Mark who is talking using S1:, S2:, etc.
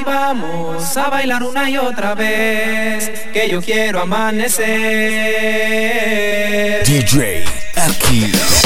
S1: Vamos a bailar una y otra vez, que yo quiero amanecer.
S2: DJ Akira.